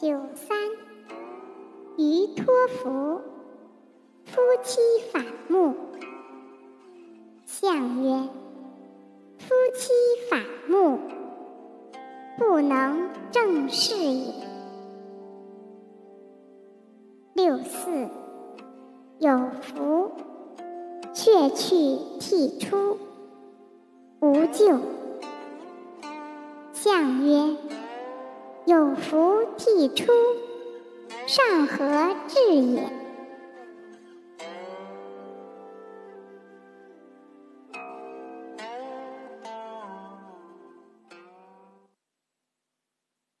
九三，于托福，夫妻反目。相曰：夫妻反目，不能正事也。六四，有福，却去剔出，无咎。相曰：有福即出，上何至也？